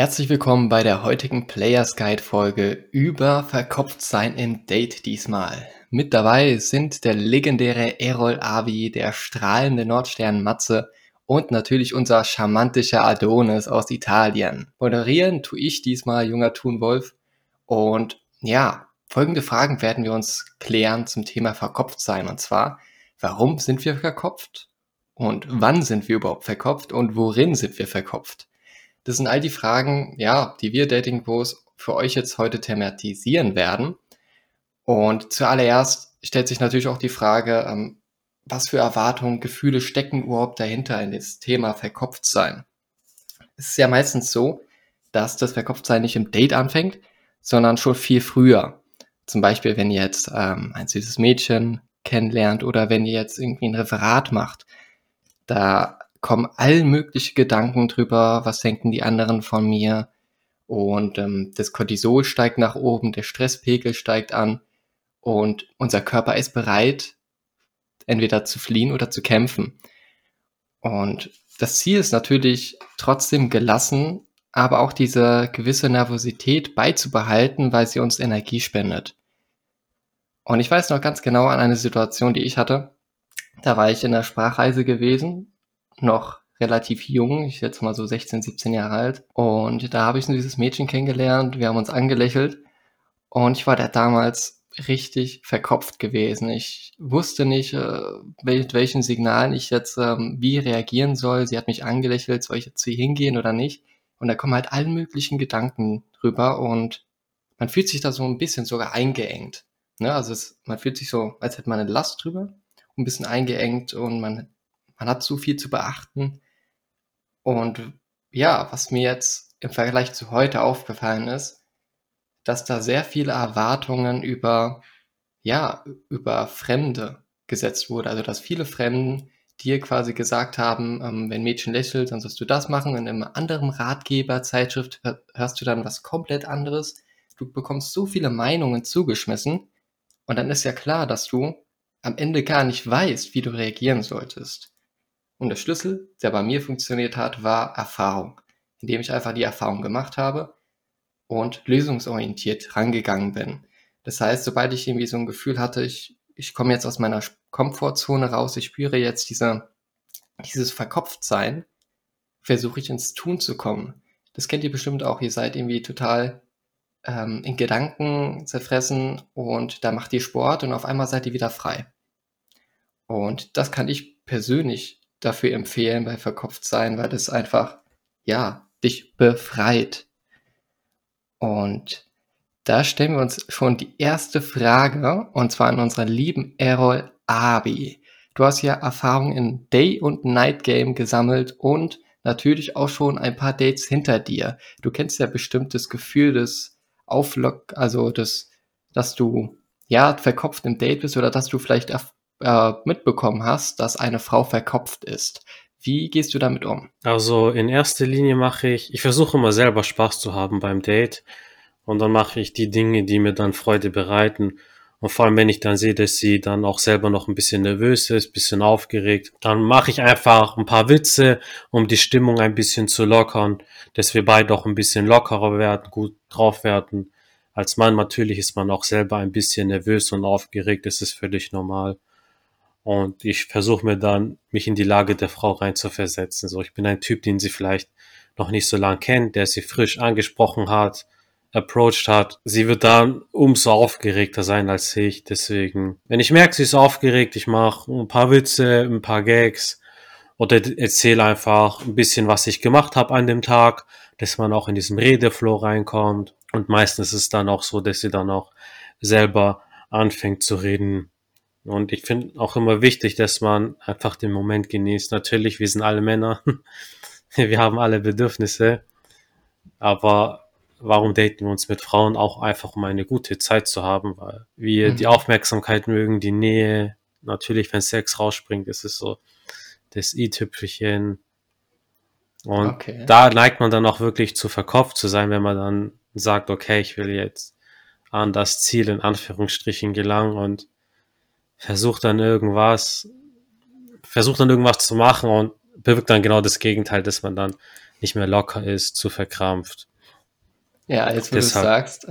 Herzlich willkommen bei der heutigen Players Guide Folge über Verkopftsein im Date diesmal. Mit dabei sind der legendäre Errol Avi, der strahlende Nordstern Matze und natürlich unser charmantischer Adonis aus Italien. Moderieren tue ich diesmal junger Thunwolf und ja, folgende Fragen werden wir uns klären zum Thema Verkopftsein und zwar, warum sind wir verkopft? Und wann sind wir überhaupt verkopft und worin sind wir verkopft? Das sind all die Fragen, ja, die wir Dating Pros für euch jetzt heute thematisieren werden. Und zuallererst stellt sich natürlich auch die Frage, ähm, was für Erwartungen, Gefühle stecken überhaupt dahinter in das Thema Verkopftsein? Es ist ja meistens so, dass das Verkopftsein nicht im Date anfängt, sondern schon viel früher. Zum Beispiel, wenn ihr jetzt ähm, ein süßes Mädchen kennenlernt oder wenn ihr jetzt irgendwie ein Referat macht. Da kommen all mögliche Gedanken drüber, was denken die anderen von mir. Und ähm, das Cortisol steigt nach oben, der Stresspegel steigt an und unser Körper ist bereit, entweder zu fliehen oder zu kämpfen. Und das Ziel ist natürlich trotzdem gelassen, aber auch diese gewisse Nervosität beizubehalten, weil sie uns Energie spendet. Und ich weiß noch ganz genau an eine Situation, die ich hatte. Da war ich in der Sprachreise gewesen noch relativ jung, ich jetzt mal so 16, 17 Jahre alt. Und da habe ich dieses Mädchen kennengelernt, wir haben uns angelächelt und ich war da damals richtig verkopft gewesen. Ich wusste nicht, äh, mit welchen Signalen ich jetzt ähm, wie reagieren soll. Sie hat mich angelächelt, soll ich jetzt zu ihr hingehen oder nicht? Und da kommen halt allen möglichen Gedanken drüber und man fühlt sich da so ein bisschen sogar eingeengt. Ne? Also es, man fühlt sich so, als hätte man eine Last drüber, ein bisschen eingeengt und man man hat zu viel zu beachten. Und ja, was mir jetzt im Vergleich zu heute aufgefallen ist, dass da sehr viele Erwartungen über, ja, über Fremde gesetzt wurde. Also, dass viele Fremden dir quasi gesagt haben, ähm, wenn Mädchen lächelt, dann sollst du das machen. In einem anderen Ratgeber, Zeitschrift hörst du dann was komplett anderes. Du bekommst so viele Meinungen zugeschmissen. Und dann ist ja klar, dass du am Ende gar nicht weißt, wie du reagieren solltest. Und der Schlüssel, der bei mir funktioniert hat, war Erfahrung, indem ich einfach die Erfahrung gemacht habe und lösungsorientiert rangegangen bin. Das heißt, sobald ich irgendwie so ein Gefühl hatte, ich, ich komme jetzt aus meiner Komfortzone raus, ich spüre jetzt diese, dieses Verkopftsein, versuche ich ins Tun zu kommen. Das kennt ihr bestimmt auch, ihr seid irgendwie total ähm, in Gedanken zerfressen und da macht ihr Sport und auf einmal seid ihr wieder frei. Und das kann ich persönlich dafür empfehlen bei Verkopft sein, weil das einfach, ja, dich befreit. Und da stellen wir uns schon die erste Frage, und zwar an unseren lieben Errol Abi. Du hast ja Erfahrung in Day- und Night Game gesammelt und natürlich auch schon ein paar Dates hinter dir. Du kennst ja bestimmt das Gefühl des Auflock, also das, dass du ja verkopft im Date bist oder dass du vielleicht äh, mitbekommen hast, dass eine Frau verkopft ist. Wie gehst du damit um? Also in erster Linie mache ich, ich versuche immer selber Spaß zu haben beim Date und dann mache ich die Dinge, die mir dann Freude bereiten. Und vor allem, wenn ich dann sehe, dass sie dann auch selber noch ein bisschen nervös ist, bisschen aufgeregt, dann mache ich einfach ein paar Witze, um die Stimmung ein bisschen zu lockern, dass wir beide auch ein bisschen lockerer werden, gut drauf werden. Als Mann natürlich ist man auch selber ein bisschen nervös und aufgeregt, das ist völlig normal. Und ich versuche mir dann, mich in die Lage der Frau reinzuversetzen. So, ich bin ein Typ, den sie vielleicht noch nicht so lang kennt, der sie frisch angesprochen hat, approached hat. Sie wird dann umso aufgeregter sein als ich. Deswegen, wenn ich merke, sie ist aufgeregt, ich mache ein paar Witze, ein paar Gags oder erzähle einfach ein bisschen, was ich gemacht habe an dem Tag, dass man auch in diesem Redeflow reinkommt. Und meistens ist es dann auch so, dass sie dann auch selber anfängt zu reden und ich finde auch immer wichtig, dass man einfach den Moment genießt. Natürlich, wir sind alle Männer. wir haben alle Bedürfnisse. Aber warum daten wir uns mit Frauen auch einfach, um eine gute Zeit zu haben? Weil wir mhm. die Aufmerksamkeit mögen, die Nähe. Natürlich, wenn Sex rausspringt, ist es so das i-Tüpfelchen. Und okay. da neigt man dann auch wirklich zu verkopft zu sein, wenn man dann sagt, okay, ich will jetzt an das Ziel in Anführungsstrichen gelangen und versucht dann irgendwas, versucht dann irgendwas zu machen und bewirkt dann genau das Gegenteil, dass man dann nicht mehr locker ist, zu verkrampft. Ja, jetzt wo du sagst,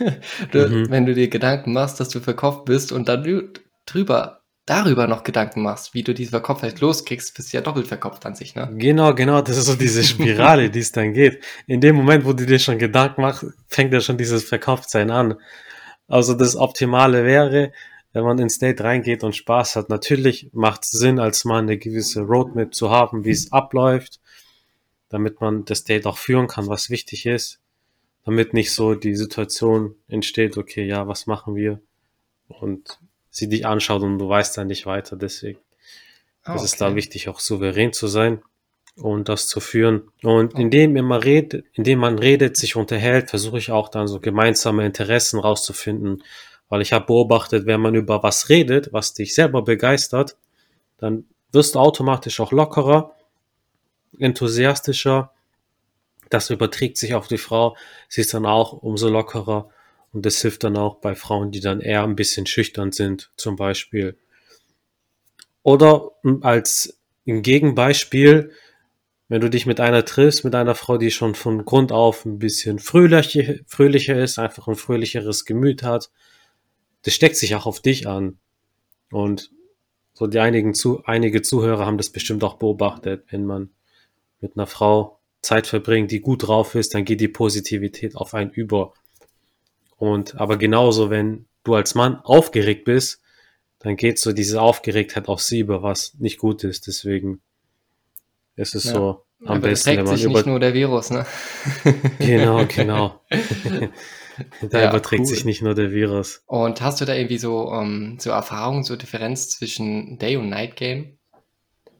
du, mhm. wenn du dir Gedanken machst, dass du verkauft bist und dann drüber, darüber noch Gedanken machst, wie du diese Verkopftheit loskriegst, bist du ja doppelt verkopft an sich, ne? Genau, genau, das ist so diese Spirale, die es dann geht. In dem Moment, wo du dir schon Gedanken machst, fängt ja schon dieses Verkopftsein an. Also das Optimale wäre, wenn man ins Date reingeht und Spaß hat. Natürlich macht es Sinn, als Mann eine gewisse Roadmap zu haben, wie es abläuft, damit man das Date auch führen kann, was wichtig ist damit nicht so die Situation entsteht, okay, ja, was machen wir? Und sie dich anschaut und du weißt dann nicht weiter. Deswegen oh, okay. ist es da wichtig, auch souverän zu sein und das zu führen. Und indem immer redet, indem man redet, sich unterhält, versuche ich auch dann so gemeinsame Interessen rauszufinden. Weil ich habe beobachtet, wenn man über was redet, was dich selber begeistert, dann wirst du automatisch auch lockerer, enthusiastischer das überträgt sich auf die Frau. Sie ist dann auch umso lockerer. Und das hilft dann auch bei Frauen, die dann eher ein bisschen schüchtern sind, zum Beispiel. Oder als Gegenbeispiel, wenn du dich mit einer triffst, mit einer Frau, die schon von Grund auf ein bisschen fröhlicher, fröhlicher ist, einfach ein fröhlicheres Gemüt hat, das steckt sich auch auf dich an. Und so die einigen zu, einige Zuhörer haben das bestimmt auch beobachtet, wenn man mit einer Frau Zeit verbringen, die gut drauf ist, dann geht die Positivität auf einen über. Und aber genauso, wenn du als Mann aufgeregt bist, dann geht so diese Aufgeregtheit auf sie über, was nicht gut ist. Deswegen ist es ja. so am aber besten, wenn man sich nicht nur der Virus, ne? genau, genau. da ja, überträgt cool. sich nicht nur der Virus. Und hast du da irgendwie so, um, ähm, so Erfahrungen, so Differenz zwischen Day und Night Game?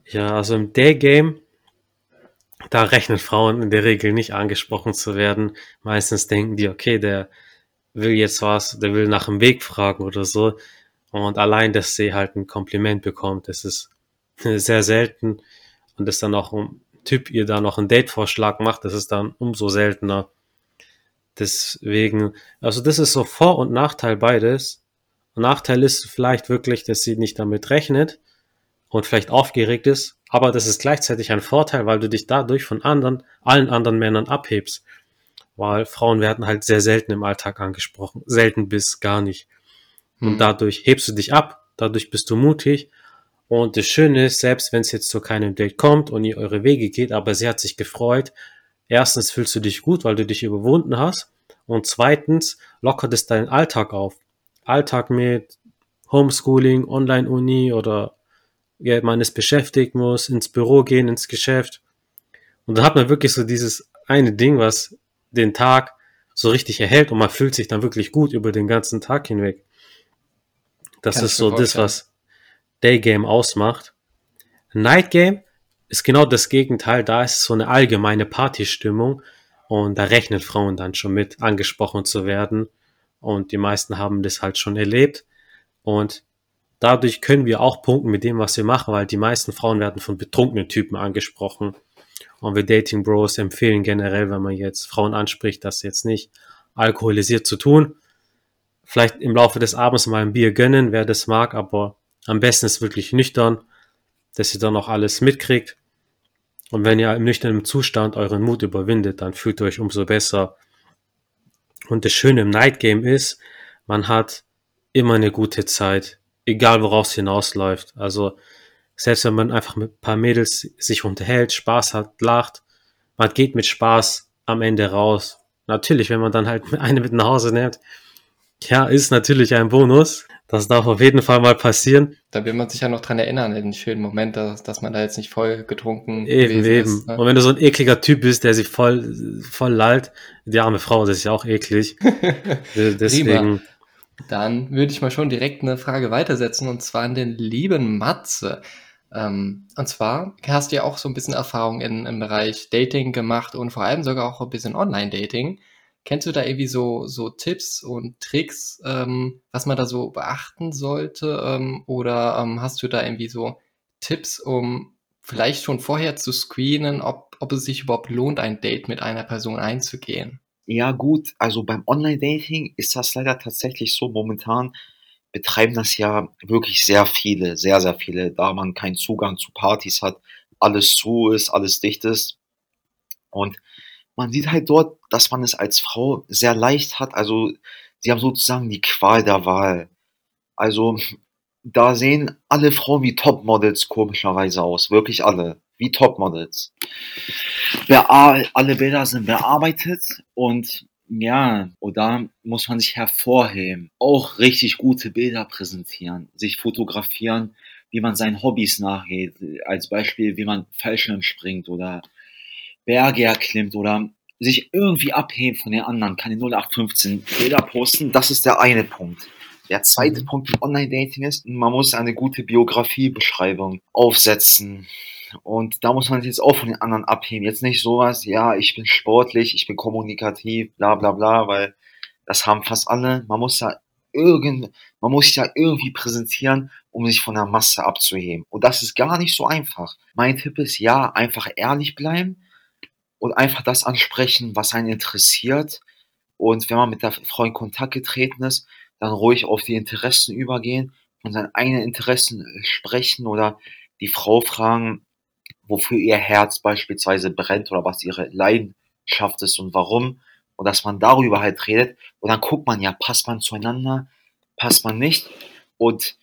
Ja, also im Day Game da rechnen Frauen in der Regel nicht angesprochen zu werden. Meistens denken die, okay, der will jetzt was, der will nach dem Weg fragen oder so. Und allein, dass sie halt ein Kompliment bekommt, das ist sehr selten. Und dass dann auch ein Typ ihr da noch einen Date-Vorschlag macht, das ist dann umso seltener. Deswegen, also das ist so Vor- und Nachteil beides. Nachteil ist vielleicht wirklich, dass sie nicht damit rechnet und vielleicht aufgeregt ist, aber das ist gleichzeitig ein Vorteil, weil du dich dadurch von anderen, allen anderen Männern abhebst. Weil Frauen werden halt sehr selten im Alltag angesprochen, selten bis gar nicht. Und hm. dadurch hebst du dich ab, dadurch bist du mutig. Und das Schöne ist, selbst wenn es jetzt zu keinem Date kommt und ihr eure Wege geht, aber sie hat sich gefreut, erstens fühlst du dich gut, weil du dich überwunden hast. Und zweitens lockert es deinen Alltag auf. Alltag mit Homeschooling, Online-Uni oder ja, man ist beschäftigt, muss ins Büro gehen, ins Geschäft. Und da hat man wirklich so dieses eine Ding, was den Tag so richtig erhält und man fühlt sich dann wirklich gut über den ganzen Tag hinweg. Das Kann ist so das, was Day Game ausmacht. Night Game ist genau das Gegenteil. Da ist so eine allgemeine Partystimmung und da rechnen Frauen dann schon mit, angesprochen zu werden. Und die meisten haben das halt schon erlebt. Und dadurch können wir auch punkten mit dem, was wir machen, weil die meisten Frauen werden von betrunkenen Typen angesprochen. Und wir Dating Bros empfehlen generell, wenn man jetzt Frauen anspricht, das jetzt nicht alkoholisiert zu tun. Vielleicht im Laufe des Abends mal ein Bier gönnen, wer das mag, aber am besten ist wirklich nüchtern, dass ihr dann auch alles mitkriegt. Und wenn ihr im nüchternen Zustand euren Mut überwindet, dann fühlt ihr euch umso besser. Und das Schöne im Night Game ist, man hat immer eine gute Zeit egal worauf es hinausläuft. Also selbst wenn man einfach mit ein paar Mädels sich unterhält, Spaß hat, lacht, man geht mit Spaß am Ende raus. Natürlich, wenn man dann halt eine mit nach Hause nimmt, ja, ist natürlich ein Bonus. Das darf auf jeden Fall mal passieren. Da will man sich ja noch dran erinnern, in den schönen Moment, dass, dass man da jetzt nicht voll getrunken eben, eben. Ist, ne? Und wenn du so ein ekliger Typ bist, der sich voll, voll lallt, die arme Frau, das ist ja auch eklig. Deswegen. Prima. Dann würde ich mal schon direkt eine Frage weitersetzen und zwar an den lieben Matze. Ähm, und zwar hast du ja auch so ein bisschen Erfahrung in, im Bereich Dating gemacht und vor allem sogar auch ein bisschen Online-Dating. Kennst du da irgendwie so, so Tipps und Tricks, ähm, was man da so beachten sollte? Ähm, oder ähm, hast du da irgendwie so Tipps, um vielleicht schon vorher zu screenen, ob, ob es sich überhaupt lohnt, ein Date mit einer Person einzugehen? Ja gut, also beim Online-Dating ist das leider tatsächlich so. Momentan betreiben das ja wirklich sehr viele, sehr, sehr viele, da man keinen Zugang zu Partys hat, alles zu ist, alles dicht ist. Und man sieht halt dort, dass man es als Frau sehr leicht hat. Also sie haben sozusagen die Qual der Wahl. Also da sehen alle Frauen wie Topmodels komischerweise aus. Wirklich alle. Wie Topmodels. Alle Bilder sind bearbeitet und ja, oder muss man sich hervorheben. Auch richtig gute Bilder präsentieren, sich fotografieren, wie man seinen Hobbys nachgeht. Als Beispiel, wie man Fallschirm springt oder Berge erklimmt oder sich irgendwie abheben von den anderen, keine 0815 Bilder posten. Das ist der eine Punkt. Der zweite mhm. Punkt im Online-Dating ist, man muss eine gute Biografiebeschreibung aufsetzen. Und da muss man sich jetzt auch von den anderen abheben. Jetzt nicht sowas, ja, ich bin sportlich, ich bin kommunikativ, bla bla bla, weil das haben fast alle. Man muss da irgend, man muss sich da irgendwie präsentieren, um sich von der Masse abzuheben. Und das ist gar nicht so einfach. Mein Tipp ist, ja, einfach ehrlich bleiben und einfach das ansprechen, was einen interessiert. Und wenn man mit der Frau in Kontakt getreten ist, dann ruhig auf die Interessen übergehen, von seinen eigenen Interessen sprechen oder die Frau fragen, wofür ihr Herz beispielsweise brennt oder was ihre Leidenschaft ist und warum. Und dass man darüber halt redet. Und dann guckt man ja, passt man zueinander, passt man nicht. Und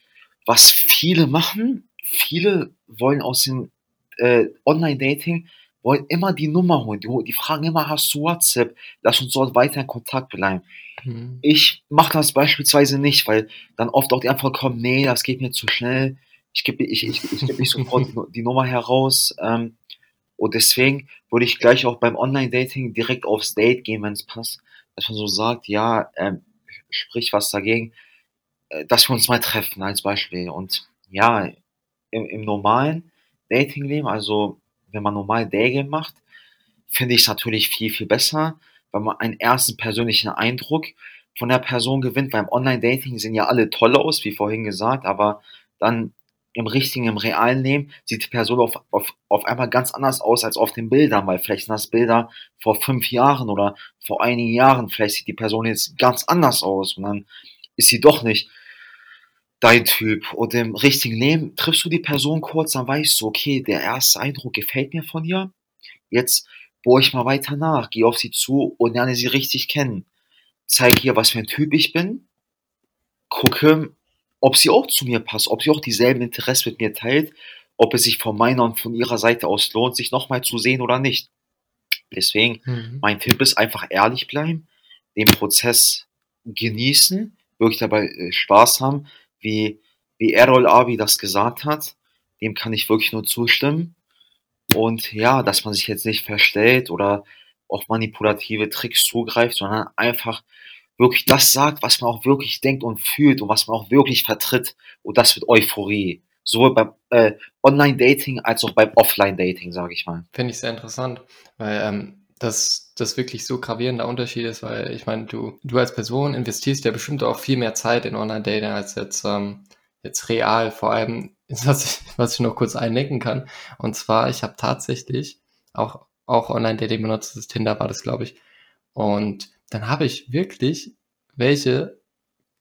was viele machen, viele wollen aus dem äh, Online-Dating wollen immer die Nummer holen. Die, die, fragen immer, hast du WhatsApp? Lass uns dort weiter in Kontakt bleiben. Mhm. Ich mache das beispielsweise nicht, weil dann oft auch die Antwort kommt, nee, das geht mir zu schnell. Ich gebe ich, ich, ich geb nicht sofort die Nummer heraus. Ähm, und deswegen würde ich gleich auch beim Online-Dating direkt aufs Date gehen, wenn es passt. Dass man so sagt, ja, ähm, sprich was dagegen, äh, dass wir uns mal treffen als Beispiel. Und ja, im, im normalen Dating-Leben, also wenn man normal Daygame macht, finde ich es natürlich viel, viel besser, weil man einen ersten persönlichen Eindruck von der Person gewinnt. Beim Online-Dating sehen ja alle toll aus, wie vorhin gesagt, aber dann im richtigen, im realen Leben sieht die Person auf, auf, auf einmal ganz anders aus als auf den Bildern, weil vielleicht sind das Bilder vor fünf Jahren oder vor einigen Jahren, vielleicht sieht die Person jetzt ganz anders aus und dann ist sie doch nicht dein Typ. Und im richtigen Leben triffst du die Person kurz, dann weißt du, okay, der erste Eindruck gefällt mir von ihr. Jetzt bohre ich mal weiter nach, gehe auf sie zu und lerne sie richtig kennen. Zeige ihr, was für ein Typ ich bin. Gucke, ob sie auch zu mir passt, ob sie auch dieselben Interessen mit mir teilt, ob es sich von meiner und von ihrer Seite aus lohnt, sich nochmal zu sehen oder nicht. Deswegen, mhm. mein Tipp ist einfach ehrlich bleiben, den Prozess genießen, wirklich dabei äh, Spaß haben, wie, wie Errol Abi das gesagt hat, dem kann ich wirklich nur zustimmen. Und ja, dass man sich jetzt nicht verstellt oder auf manipulative Tricks zugreift, sondern einfach wirklich das sagt, was man auch wirklich denkt und fühlt und was man auch wirklich vertritt. Und das wird Euphorie. Sowohl beim äh, Online-Dating als auch beim Offline-Dating, sage ich mal. Finde ich sehr interessant, weil ähm, das, das wirklich so gravierender Unterschied ist, weil ich meine, du, du als Person investierst ja bestimmt auch viel mehr Zeit in Online-Dating als jetzt, ähm, jetzt real. Vor allem, was ich, was ich noch kurz einlenken kann. Und zwar, ich habe tatsächlich auch, auch Online-Dating benutzt, das Tinder war das, glaube ich. Und dann habe ich wirklich welche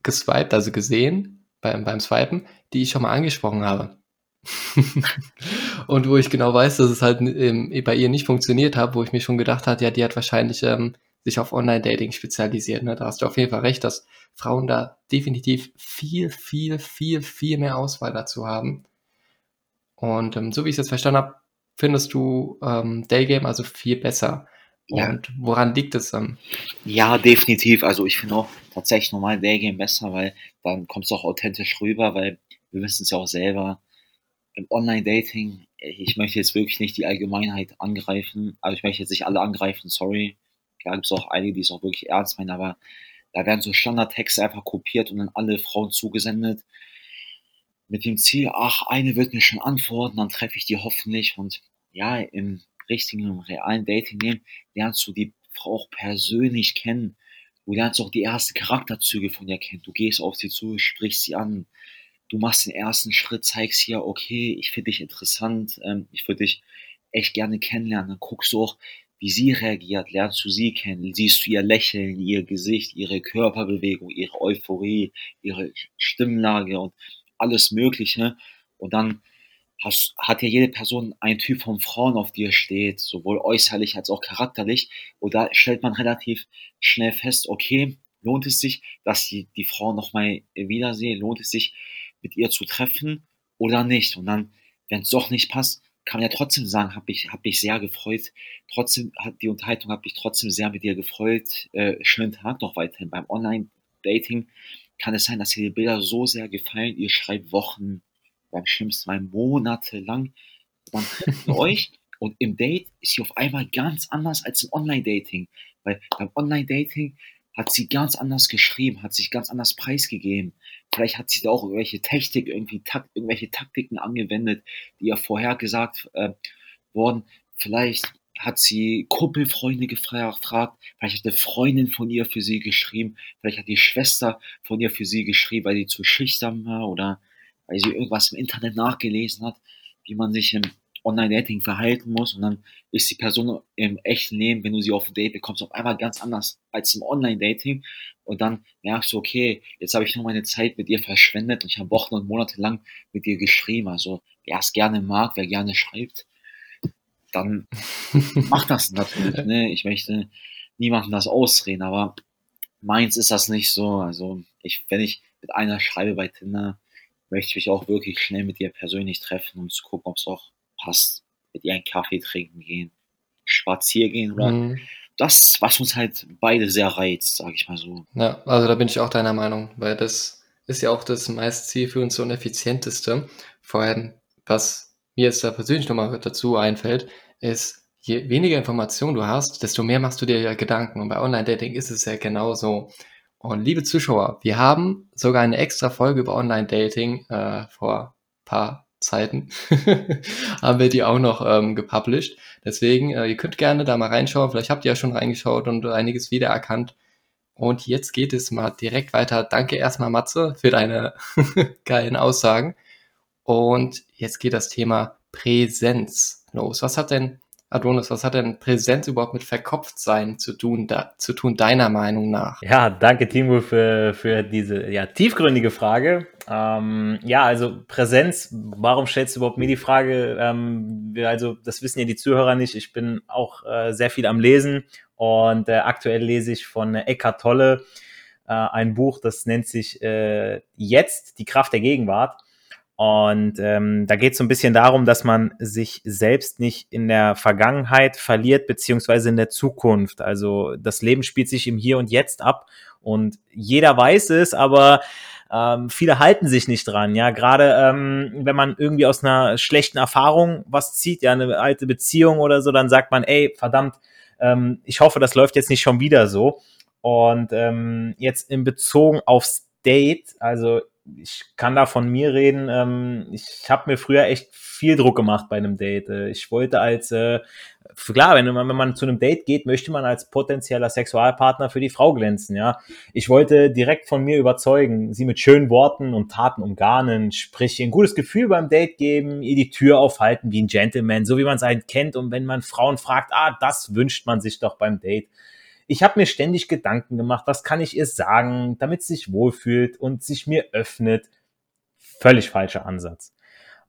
geswiped, also gesehen beim, beim Swipen, die ich schon mal angesprochen habe. und wo ich genau weiß, dass es halt ähm, bei ihr nicht funktioniert hat, wo ich mir schon gedacht habe, ja, die hat wahrscheinlich ähm, sich auf Online-Dating spezialisiert. Ne? Da hast du auf jeden Fall recht, dass Frauen da definitiv viel, viel, viel, viel mehr Auswahl dazu haben. Und ähm, so wie ich es jetzt verstanden habe, findest du ähm, Daygame also viel besser. Ja. Und woran liegt es dann? Ja, definitiv. Also ich finde auch tatsächlich normal Daygame besser, weil dann kommt es auch authentisch rüber, weil wir wissen es ja auch selber, im Online-Dating, ich möchte jetzt wirklich nicht die Allgemeinheit angreifen, also ich möchte jetzt nicht alle angreifen, sorry. Klar gibt es auch einige, die es auch wirklich ernst meinen, aber da werden so Standardtexte einfach kopiert und dann alle Frauen zugesendet. Mit dem Ziel, ach, eine wird mir schon antworten, dann treffe ich die hoffentlich. Und ja, im richtigen, im realen Dating-Leben lernst du die Frau auch persönlich kennen. Du lernst auch die ersten Charakterzüge von ihr kennen. Du gehst auf sie zu, sprichst sie an, du machst den ersten Schritt, zeigst hier, okay, ich finde dich interessant, ähm, ich würde dich echt gerne kennenlernen. Dann guckst du auch, wie sie reagiert, lernst du sie kennen, siehst du ihr Lächeln, ihr Gesicht, ihre Körperbewegung, ihre Euphorie, ihre Stimmlage und alles Mögliche. Und dann hast, hat ja jede Person einen Typ von Frauen, auf die er steht, sowohl äußerlich als auch charakterlich. Und da stellt man relativ schnell fest, okay, lohnt es sich, dass die, die Frau nochmal wiedersehe, lohnt es sich, mit ihr zu treffen oder nicht. Und dann, wenn es doch nicht passt, kann man ja trotzdem sagen, habe ich, hab mich sehr gefreut. Trotzdem hat die Unterhaltung, habe ich trotzdem sehr mit dir gefreut. Äh, schönen Tag noch weiterhin. Beim Online-Dating kann es sein, dass dir die Bilder so sehr gefallen. Ihr schreibt Wochen, beim schlimmsten Mal Monate lang. Man trifft euch und im Date ist sie auf einmal ganz anders als im Online-Dating. Weil beim Online-Dating hat sie ganz anders geschrieben, hat sich ganz anders preisgegeben. Vielleicht hat sie da auch irgendwelche Technik, irgendwie Takt, irgendwelche Taktiken angewendet, die ja vorher gesagt äh, wurden. Vielleicht hat sie Kumpelfreunde gefragt, vielleicht hat eine Freundin von ihr für sie geschrieben, vielleicht hat die Schwester von ihr für sie geschrieben, weil sie zu schüchtern war oder weil sie irgendwas im Internet nachgelesen hat, wie man sich im Online-Dating verhalten muss und dann ist die Person im echten Leben, wenn du sie auf ein Date bekommst, auf einmal ganz anders als im Online-Dating und dann merkst du, okay, jetzt habe ich nur meine Zeit mit ihr verschwendet und ich habe Wochen und Monate lang mit ihr geschrieben. Also wer es gerne mag, wer gerne schreibt, dann macht das natürlich. Ne? Ich möchte niemandem das ausreden, aber meins ist das nicht so. Also ich, wenn ich mit einer schreibe bei Tinder, möchte ich mich auch wirklich schnell mit ihr persönlich treffen, um zu gucken, ob es auch passt. Mit ihr einen Kaffee trinken gehen, spazieren gehen oder mhm. das, was uns halt beide sehr reizt, sage ich mal so. Ja, also da bin ich auch deiner Meinung, weil das ist ja auch das meist zielführendste und effizienteste. Vor allem, was mir jetzt da persönlich nochmal dazu einfällt, ist, je weniger Informationen du hast, desto mehr machst du dir ja Gedanken. Und bei Online-Dating ist es ja genauso. Und liebe Zuschauer, wir haben sogar eine extra Folge über Online-Dating äh, vor paar Zeiten haben wir die auch noch ähm, gepublished. Deswegen, äh, ihr könnt gerne da mal reinschauen. Vielleicht habt ihr ja schon reingeschaut und einiges wiedererkannt. Und jetzt geht es mal direkt weiter. Danke erstmal, Matze, für deine geilen Aussagen. Und jetzt geht das Thema Präsenz los. Was hat denn Adonis, was hat denn Präsenz überhaupt mit Verkopftsein zu tun, da, zu tun, deiner Meinung nach? Ja, danke Timo für, für diese ja, tiefgründige Frage. Ähm, ja, also Präsenz, warum stellst du überhaupt mir die Frage? Ähm, also das wissen ja die Zuhörer nicht. Ich bin auch äh, sehr viel am Lesen und äh, aktuell lese ich von Eckhart Tolle äh, ein Buch, das nennt sich äh, Jetzt, die Kraft der Gegenwart. Und ähm, da geht es so ein bisschen darum, dass man sich selbst nicht in der Vergangenheit verliert, beziehungsweise in der Zukunft. Also das Leben spielt sich im Hier und Jetzt ab und jeder weiß es, aber ähm, viele halten sich nicht dran. Ja, gerade ähm, wenn man irgendwie aus einer schlechten Erfahrung was zieht, ja, eine alte Beziehung oder so, dann sagt man, ey, verdammt, ähm, ich hoffe, das läuft jetzt nicht schon wieder so. Und ähm, jetzt in Bezug aufs Date, also ich kann da von mir reden. Ähm, ich habe mir früher echt viel Druck gemacht bei einem Date. Äh, ich wollte als, äh, klar, wenn man, wenn man zu einem Date geht, möchte man als potenzieller Sexualpartner für die Frau glänzen, ja. Ich wollte direkt von mir überzeugen, sie mit schönen Worten und Taten umgarnen, sprich, ihr ein gutes Gefühl beim Date geben, ihr die Tür aufhalten wie ein Gentleman, so wie man es einen kennt. Und wenn man Frauen fragt, ah, das wünscht man sich doch beim Date ich habe mir ständig Gedanken gemacht, was kann ich ihr sagen, damit sie sich wohlfühlt und sich mir öffnet. Völlig falscher Ansatz.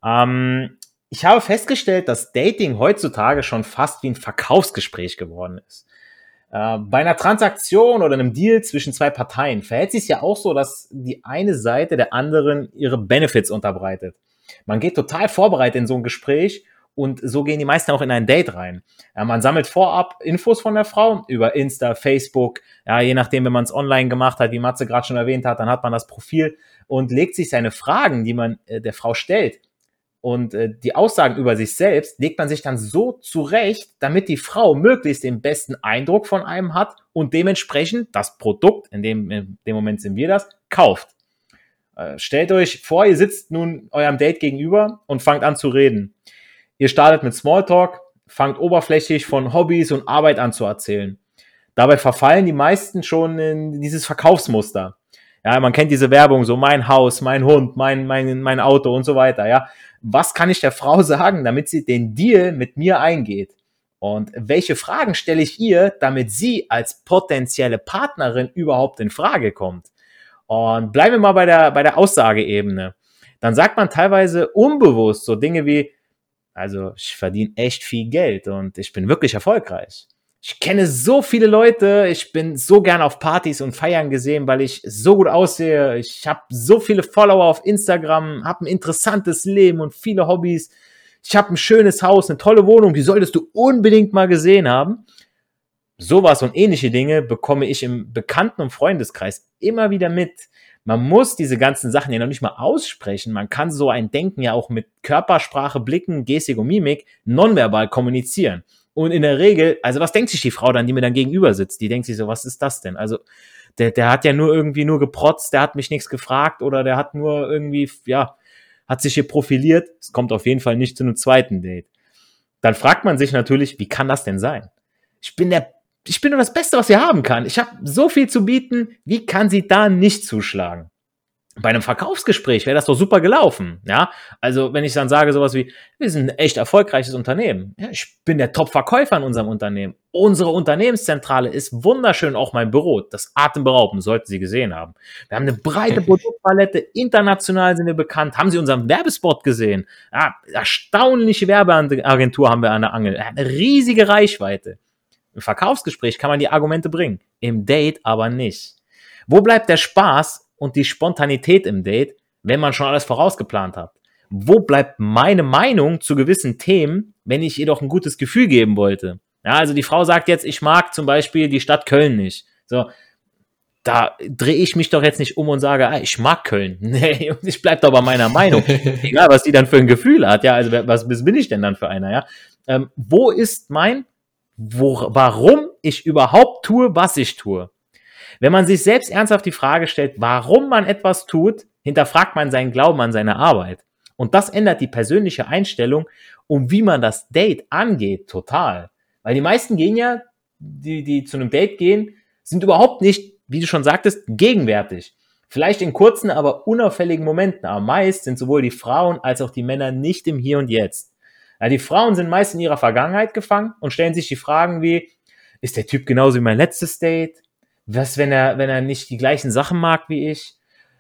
Ähm, ich habe festgestellt, dass Dating heutzutage schon fast wie ein Verkaufsgespräch geworden ist. Äh, bei einer Transaktion oder einem Deal zwischen zwei Parteien verhält sich ja auch so, dass die eine Seite der anderen ihre Benefits unterbreitet. Man geht total vorbereitet in so ein Gespräch und so gehen die meisten auch in ein Date rein. Ja, man sammelt vorab Infos von der Frau über Insta, Facebook, ja, je nachdem, wenn man es online gemacht hat, wie Matze gerade schon erwähnt hat, dann hat man das Profil und legt sich seine Fragen, die man äh, der Frau stellt, und äh, die Aussagen über sich selbst legt man sich dann so zurecht, damit die Frau möglichst den besten Eindruck von einem hat und dementsprechend das Produkt, in dem, in dem Moment sind wir das, kauft. Äh, stellt euch vor, ihr sitzt nun eurem Date gegenüber und fangt an zu reden. Ihr startet mit Smalltalk, fangt oberflächlich von Hobbys und Arbeit an zu erzählen. Dabei verfallen die meisten schon in dieses Verkaufsmuster. Ja, man kennt diese Werbung, so mein Haus, mein Hund, mein, mein, mein Auto und so weiter. Ja, was kann ich der Frau sagen, damit sie den Deal mit mir eingeht? Und welche Fragen stelle ich ihr, damit sie als potenzielle Partnerin überhaupt in Frage kommt? Und bleiben wir mal bei der, bei der Aussageebene dann sagt man teilweise unbewusst so Dinge wie, also ich verdiene echt viel Geld und ich bin wirklich erfolgreich. Ich kenne so viele Leute, ich bin so gern auf Partys und Feiern gesehen, weil ich so gut aussehe. Ich habe so viele Follower auf Instagram, habe ein interessantes Leben und viele Hobbys. Ich habe ein schönes Haus, eine tolle Wohnung, die solltest du unbedingt mal gesehen haben. Sowas und ähnliche Dinge bekomme ich im Bekannten- und Freundeskreis immer wieder mit. Man muss diese ganzen Sachen ja noch nicht mal aussprechen. Man kann so ein Denken ja auch mit Körpersprache, Blicken, Gestik und Mimik nonverbal kommunizieren. Und in der Regel, also was denkt sich die Frau dann, die mir dann gegenüber sitzt? Die denkt sich so, was ist das denn? Also der, der hat ja nur irgendwie nur geprotzt, der hat mich nichts gefragt oder der hat nur irgendwie, ja, hat sich hier profiliert. Es kommt auf jeden Fall nicht zu einem zweiten Date. Dann fragt man sich natürlich, wie kann das denn sein? Ich bin der, ich bin nur das Beste, was sie haben kann. Ich habe so viel zu bieten. Wie kann sie da nicht zuschlagen? bei einem Verkaufsgespräch wäre das doch super gelaufen. Ja, also wenn ich dann sage sowas wie, wir sind ein echt erfolgreiches Unternehmen. Ja, ich bin der Top-Verkäufer in unserem Unternehmen. Unsere Unternehmenszentrale ist wunderschön, auch mein Büro. Das Atemberauben sollten Sie gesehen haben. Wir haben eine breite Produktpalette. International sind wir bekannt. Haben Sie unseren Werbespot gesehen? Ja, erstaunliche Werbeagentur haben wir an der Angel. Eine riesige Reichweite. Im Verkaufsgespräch kann man die Argumente bringen. Im Date aber nicht. Wo bleibt der Spaß und die Spontanität im Date, wenn man schon alles vorausgeplant hat? Wo bleibt meine Meinung zu gewissen Themen, wenn ich ihr doch ein gutes Gefühl geben wollte? Ja, also die Frau sagt jetzt, ich mag zum Beispiel die Stadt Köln nicht. So, da drehe ich mich doch jetzt nicht um und sage, ah, ich mag Köln. Nee, ich bleib doch bei meiner Meinung. Egal, was die dann für ein Gefühl hat. Ja, also was, was bin ich denn dann für einer? Ja, ähm, wo ist mein, wo, warum ich überhaupt tue, was ich tue? Wenn man sich selbst ernsthaft die Frage stellt, warum man etwas tut, hinterfragt man seinen Glauben an seine Arbeit. Und das ändert die persönliche Einstellung und wie man das Date angeht, total. Weil die meisten gehen ja, die, die zu einem Date gehen, sind überhaupt nicht, wie du schon sagtest, gegenwärtig. Vielleicht in kurzen, aber unauffälligen Momenten. Aber meist sind sowohl die Frauen als auch die Männer nicht im Hier und Jetzt. Ja, die Frauen sind meist in ihrer Vergangenheit gefangen und stellen sich die Fragen wie, ist der Typ genauso wie mein letztes Date? Was, wenn er, wenn er nicht die gleichen Sachen mag wie ich?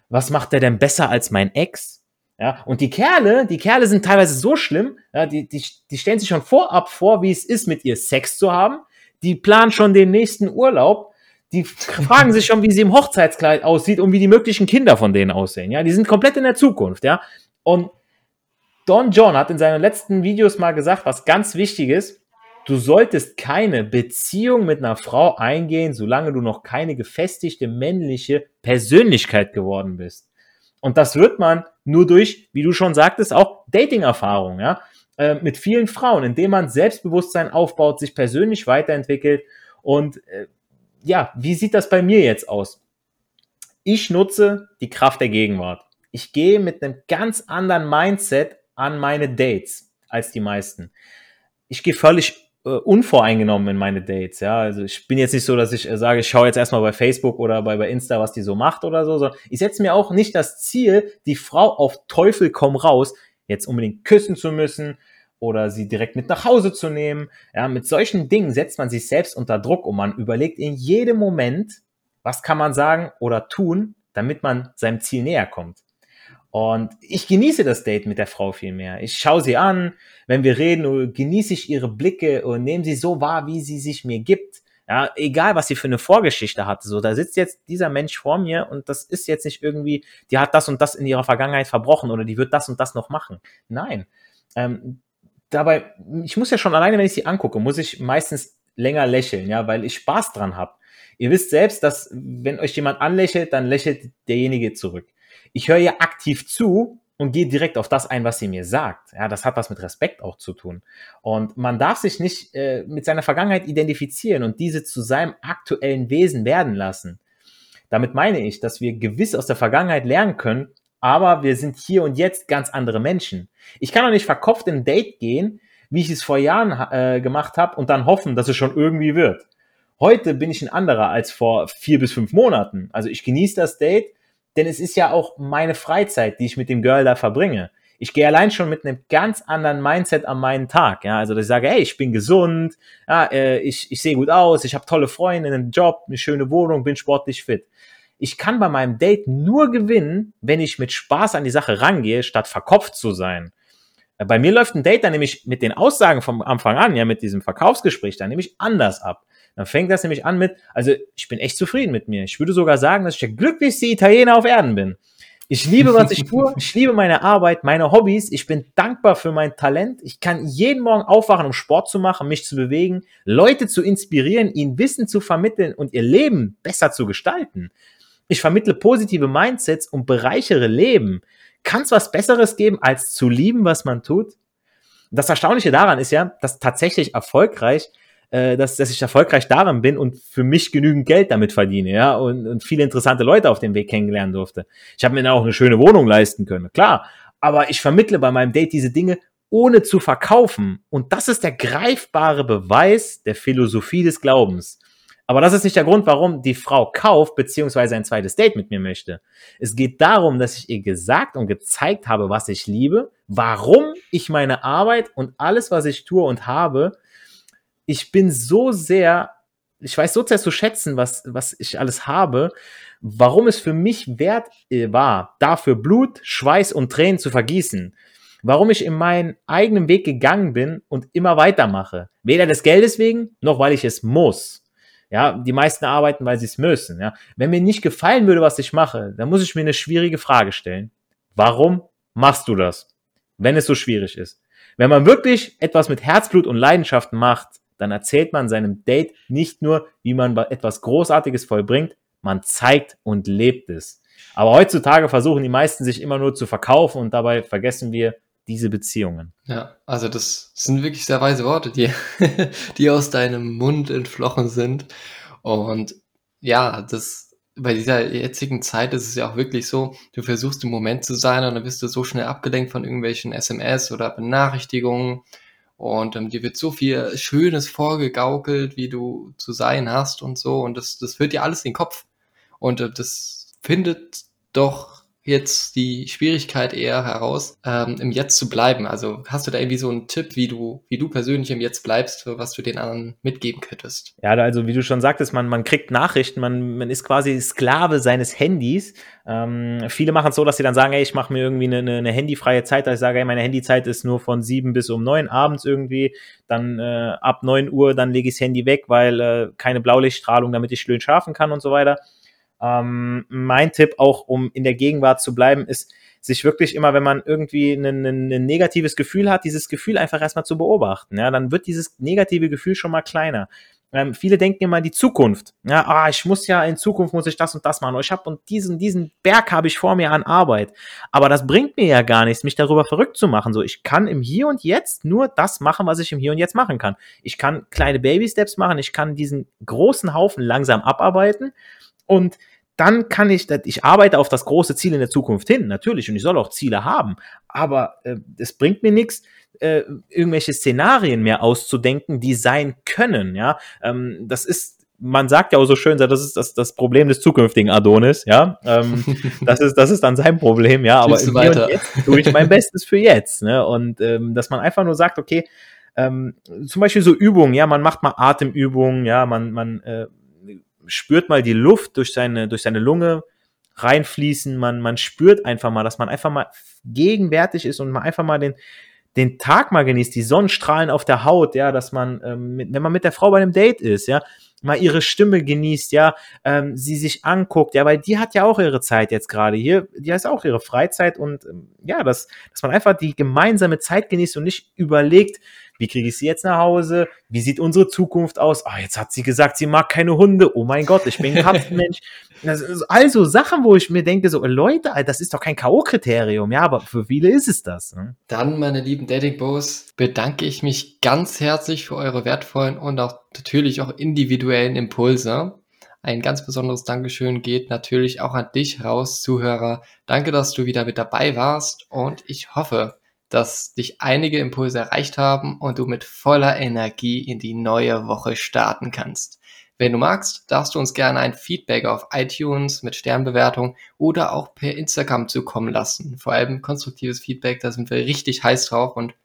Was macht er denn besser als mein Ex? Ja, und die Kerle, die Kerle sind teilweise so schlimm, ja, die, die, die stellen sich schon vorab vor, wie es ist, mit ihr Sex zu haben. Die planen schon den nächsten Urlaub. Die fragen sich schon, wie sie im Hochzeitskleid aussieht und wie die möglichen Kinder von denen aussehen. Ja, die sind komplett in der Zukunft. Ja, und Don John hat in seinen letzten Videos mal gesagt, was ganz wichtig ist du solltest keine Beziehung mit einer Frau eingehen, solange du noch keine gefestigte männliche Persönlichkeit geworden bist. Und das wird man nur durch, wie du schon sagtest, auch Dating-Erfahrung, ja, äh, mit vielen Frauen, indem man Selbstbewusstsein aufbaut, sich persönlich weiterentwickelt. Und äh, ja, wie sieht das bei mir jetzt aus? Ich nutze die Kraft der Gegenwart. Ich gehe mit einem ganz anderen Mindset an meine Dates als die meisten. Ich gehe völlig äh, unvoreingenommen in meine Dates, ja. Also ich bin jetzt nicht so, dass ich äh, sage, ich schaue jetzt erstmal bei Facebook oder bei, bei Insta, was die so macht oder so, sondern ich setze mir auch nicht das Ziel, die Frau auf Teufel komm raus, jetzt unbedingt küssen zu müssen oder sie direkt mit nach Hause zu nehmen. Ja, mit solchen Dingen setzt man sich selbst unter Druck und man überlegt in jedem Moment, was kann man sagen oder tun, damit man seinem Ziel näher kommt. Und ich genieße das Date mit der Frau viel mehr. Ich schaue sie an, wenn wir reden, genieße ich ihre Blicke und nehme sie so wahr, wie sie sich mir gibt. Ja, egal, was sie für eine Vorgeschichte hatte. So, da sitzt jetzt dieser Mensch vor mir und das ist jetzt nicht irgendwie, die hat das und das in ihrer Vergangenheit verbrochen oder die wird das und das noch machen. Nein. Ähm, dabei, ich muss ja schon alleine, wenn ich sie angucke, muss ich meistens länger lächeln, ja, weil ich Spaß dran habe. Ihr wisst selbst, dass wenn euch jemand anlächelt, dann lächelt derjenige zurück ich höre ihr aktiv zu und gehe direkt auf das ein, was sie mir sagt. Ja, das hat was mit Respekt auch zu tun. Und man darf sich nicht äh, mit seiner Vergangenheit identifizieren und diese zu seinem aktuellen Wesen werden lassen. Damit meine ich, dass wir gewiss aus der Vergangenheit lernen können, aber wir sind hier und jetzt ganz andere Menschen. Ich kann doch nicht verkopft in ein Date gehen, wie ich es vor Jahren äh, gemacht habe und dann hoffen, dass es schon irgendwie wird. Heute bin ich ein anderer als vor vier bis fünf Monaten. Also ich genieße das Date, denn es ist ja auch meine Freizeit, die ich mit dem Girl da verbringe. Ich gehe allein schon mit einem ganz anderen Mindset an meinen Tag. Ja, also dass ich sage, hey, ich bin gesund, ja, äh, ich, ich sehe gut aus, ich habe tolle Freunde, einen Job, eine schöne Wohnung, bin sportlich fit. ich kann bei meinem Date nur gewinnen, wenn ich mit Spaß an die Sache rangehe, statt verkopft zu sein. Bei mir läuft ein Date dann nämlich mit den Aussagen vom Anfang an, ja, mit diesem Verkaufsgespräch dann nämlich anders ab. Dann fängt das nämlich an mit, also ich bin echt zufrieden mit mir. Ich würde sogar sagen, dass ich der glücklichste Italiener auf Erden bin. Ich liebe, was ich tue. Ich liebe meine Arbeit, meine Hobbys. Ich bin dankbar für mein Talent. Ich kann jeden Morgen aufwachen, um Sport zu machen, mich zu bewegen, Leute zu inspirieren, ihnen Wissen zu vermitteln und ihr Leben besser zu gestalten. Ich vermittle positive Mindsets und bereichere Leben. Kann es was Besseres geben, als zu lieben, was man tut? Das Erstaunliche daran ist ja, dass tatsächlich erfolgreich äh, dass, dass ich erfolgreich darin bin und für mich genügend Geld damit verdiene, ja, und, und viele interessante Leute auf dem Weg kennenlernen durfte. Ich habe mir dann auch eine schöne Wohnung leisten können, klar. Aber ich vermittle bei meinem Date diese Dinge ohne zu verkaufen. Und das ist der greifbare Beweis der Philosophie des Glaubens. Aber das ist nicht der Grund, warum die Frau kauft beziehungsweise ein zweites Date mit mir möchte. Es geht darum, dass ich ihr gesagt und gezeigt habe, was ich liebe, warum ich meine Arbeit und alles, was ich tue und habe, ich bin so sehr, ich weiß so sehr zu schätzen, was, was ich alles habe, warum es für mich wert äh, war, dafür Blut, Schweiß und Tränen zu vergießen. Warum ich in meinen eigenen Weg gegangen bin und immer weitermache. Weder des Geldes wegen, noch weil ich es muss. Ja, die meisten arbeiten, weil sie es müssen. Ja, wenn mir nicht gefallen würde, was ich mache, dann muss ich mir eine schwierige Frage stellen. Warum machst du das? Wenn es so schwierig ist. Wenn man wirklich etwas mit Herzblut und Leidenschaft macht, dann erzählt man seinem Date nicht nur, wie man etwas Großartiges vollbringt, man zeigt und lebt es. Aber heutzutage versuchen die meisten sich immer nur zu verkaufen und dabei vergessen wir diese Beziehungen. Ja, also das sind wirklich sehr weise Worte, die, die aus deinem Mund entflochen sind. Und ja, das, bei dieser jetzigen Zeit ist es ja auch wirklich so, du versuchst im Moment zu sein und dann bist du so schnell abgelenkt von irgendwelchen SMS oder Benachrichtigungen und ähm, dir wird so viel Schönes vorgegaukelt, wie du zu sein hast und so. Und das, das wird dir alles in den Kopf. Und äh, das findet doch jetzt die Schwierigkeit eher heraus, ähm, im Jetzt zu bleiben. Also hast du da irgendwie so einen Tipp, wie du, wie du persönlich im Jetzt bleibst, was du den anderen mitgeben könntest? Ja, also wie du schon sagtest, man, man kriegt Nachrichten, man, man ist quasi Sklave seines Handys. Ähm, viele machen es so, dass sie dann sagen, ey, ich mache mir irgendwie eine, eine, eine handyfreie Zeit. ich sage, ey, meine Handyzeit ist nur von sieben bis um neun abends irgendwie. Dann äh, ab neun Uhr, dann lege ich das Handy weg, weil äh, keine Blaulichtstrahlung, damit ich schön schlafen kann und so weiter. Ähm, mein Tipp auch, um in der Gegenwart zu bleiben, ist, sich wirklich immer, wenn man irgendwie ein, ein, ein negatives Gefühl hat, dieses Gefühl einfach erstmal zu beobachten. Ja, dann wird dieses negative Gefühl schon mal kleiner. Ähm, viele denken immer an die Zukunft. Ja, ah, ich muss ja in Zukunft muss ich das und das machen. Ich habe und diesen diesen Berg habe ich vor mir an Arbeit. Aber das bringt mir ja gar nichts, mich darüber verrückt zu machen. So, ich kann im Hier und Jetzt nur das machen, was ich im Hier und Jetzt machen kann. Ich kann kleine Baby Steps machen. Ich kann diesen großen Haufen langsam abarbeiten und dann kann ich, ich arbeite auf das große Ziel in der Zukunft hin, natürlich, und ich soll auch Ziele haben, aber äh, es bringt mir nichts, äh, irgendwelche Szenarien mehr auszudenken, die sein können, ja. Ähm, das ist, man sagt ja auch so schön, das ist das, das Problem des zukünftigen Adonis, ja. Ähm, das, ist, das ist dann sein Problem, ja, aber im und jetzt tue ich mein Bestes für jetzt, ne? Und ähm, dass man einfach nur sagt, okay, ähm, zum Beispiel so Übungen, ja, man macht mal Atemübungen, ja, man, man äh, spürt mal die Luft durch seine, durch seine Lunge reinfließen. Man, man spürt einfach mal, dass man einfach mal gegenwärtig ist und man einfach mal den, den Tag mal genießt, die Sonnenstrahlen auf der Haut, ja, dass man, ähm, mit, wenn man mit der Frau bei einem Date ist, ja, mal ihre Stimme genießt, ja, ähm, sie sich anguckt, ja, weil die hat ja auch ihre Zeit jetzt gerade hier, die hat auch ihre Freizeit und ähm, ja, dass, dass man einfach die gemeinsame Zeit genießt und nicht überlegt, wie kriege ich sie jetzt nach Hause? Wie sieht unsere Zukunft aus? Ah, jetzt hat sie gesagt, sie mag keine Hunde. Oh mein Gott, ich bin Katzenmensch. also Sachen, wo ich mir denke, so Leute, das ist doch kein K.O.-Kriterium, ja, aber für viele ist es das. Ne? Dann, meine lieben Dating Bros, bedanke ich mich ganz herzlich für eure wertvollen und auch natürlich auch individuellen Impulse. Ein ganz besonderes Dankeschön geht natürlich auch an dich raus, Zuhörer. Danke, dass du wieder mit dabei warst und ich hoffe, dass dich einige Impulse erreicht haben und du mit voller Energie in die neue Woche starten kannst. Wenn du magst, darfst du uns gerne ein Feedback auf iTunes mit Sternbewertung oder auch per Instagram zukommen lassen. Vor allem konstruktives Feedback, da sind wir richtig heiß drauf und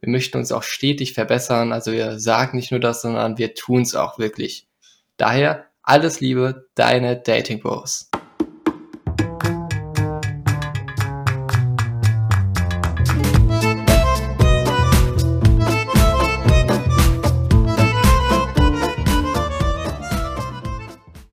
wir möchten uns auch stetig verbessern. Also wir sagen nicht nur das, sondern wir tun es auch wirklich. Daher alles Liebe, deine Dating Bros.